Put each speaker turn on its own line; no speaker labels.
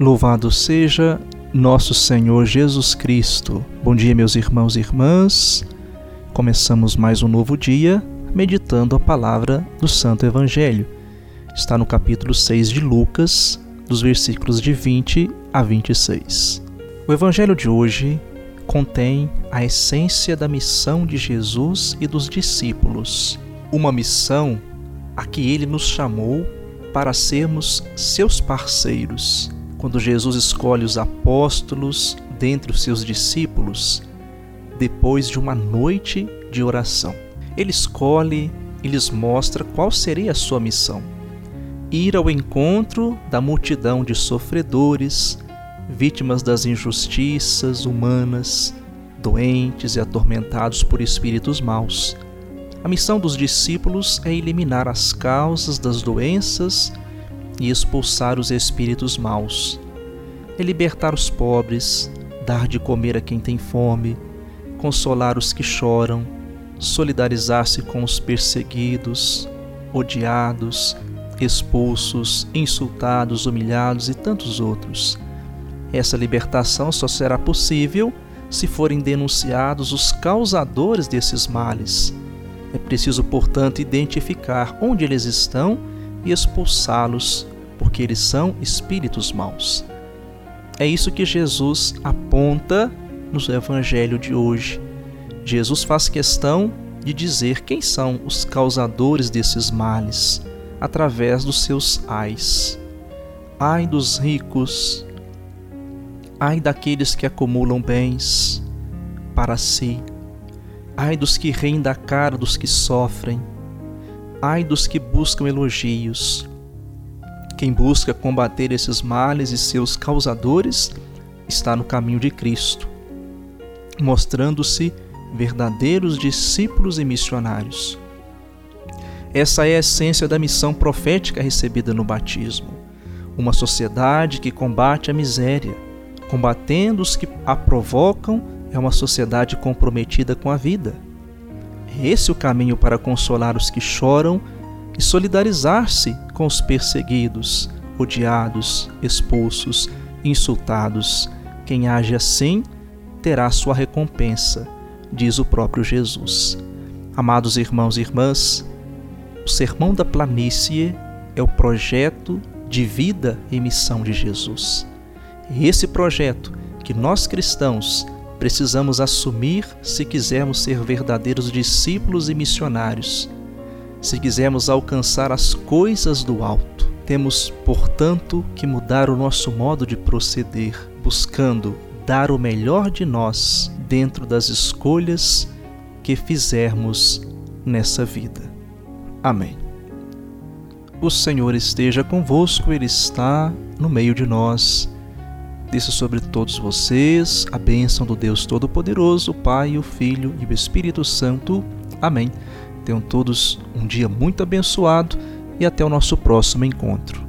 Louvado seja nosso Senhor Jesus Cristo. Bom dia, meus irmãos e irmãs. Começamos mais um novo dia meditando a palavra do Santo Evangelho. Está no capítulo 6 de Lucas, dos versículos de 20 a 26. O Evangelho de hoje contém a essência da missão de Jesus e dos discípulos, uma missão a que ele nos chamou para sermos seus parceiros quando Jesus escolhe os apóstolos dentre os seus discípulos, depois de uma noite de oração. Ele escolhe e lhes mostra qual seria a sua missão: ir ao encontro da multidão de sofredores, vítimas das injustiças humanas, doentes e atormentados por espíritos maus. A missão dos discípulos é eliminar as causas das doenças e expulsar os espíritos maus. É libertar os pobres, dar de comer a quem tem fome, consolar os que choram, solidarizar-se com os perseguidos, odiados, expulsos, insultados, humilhados e tantos outros. Essa libertação só será possível se forem denunciados os causadores desses males. É preciso, portanto, identificar onde eles estão e expulsá-los, porque eles são espíritos maus. É isso que Jesus aponta no Evangelho de hoje. Jesus faz questão de dizer quem são os causadores desses males através dos seus ais. Ai dos ricos, ai daqueles que acumulam bens para si, ai dos que riem da cara dos que sofrem Ai dos que buscam elogios. Quem busca combater esses males e seus causadores está no caminho de Cristo, mostrando-se verdadeiros discípulos e missionários. Essa é a essência da missão profética recebida no batismo. Uma sociedade que combate a miséria, combatendo os que a provocam, é uma sociedade comprometida com a vida esse o caminho para consolar os que choram e solidarizar-se com os perseguidos, odiados, expulsos, insultados. Quem age assim terá sua recompensa, diz o próprio Jesus. Amados irmãos e irmãs, o Sermão da Planície é o projeto de vida e missão de Jesus. esse projeto que nós cristãos precisamos assumir se quisermos ser verdadeiros discípulos e missionários. Se quisermos alcançar as coisas do alto, temos, portanto, que mudar o nosso modo de proceder, buscando dar o melhor de nós dentro das escolhas que fizermos nessa vida. Amém. O Senhor esteja convosco, Ele está no meio de nós Desça sobre todos vocês a bênção do Deus Todo-Poderoso, o Pai, o Filho e o Espírito Santo. Amém. Tenham todos um dia muito abençoado e até o nosso próximo encontro.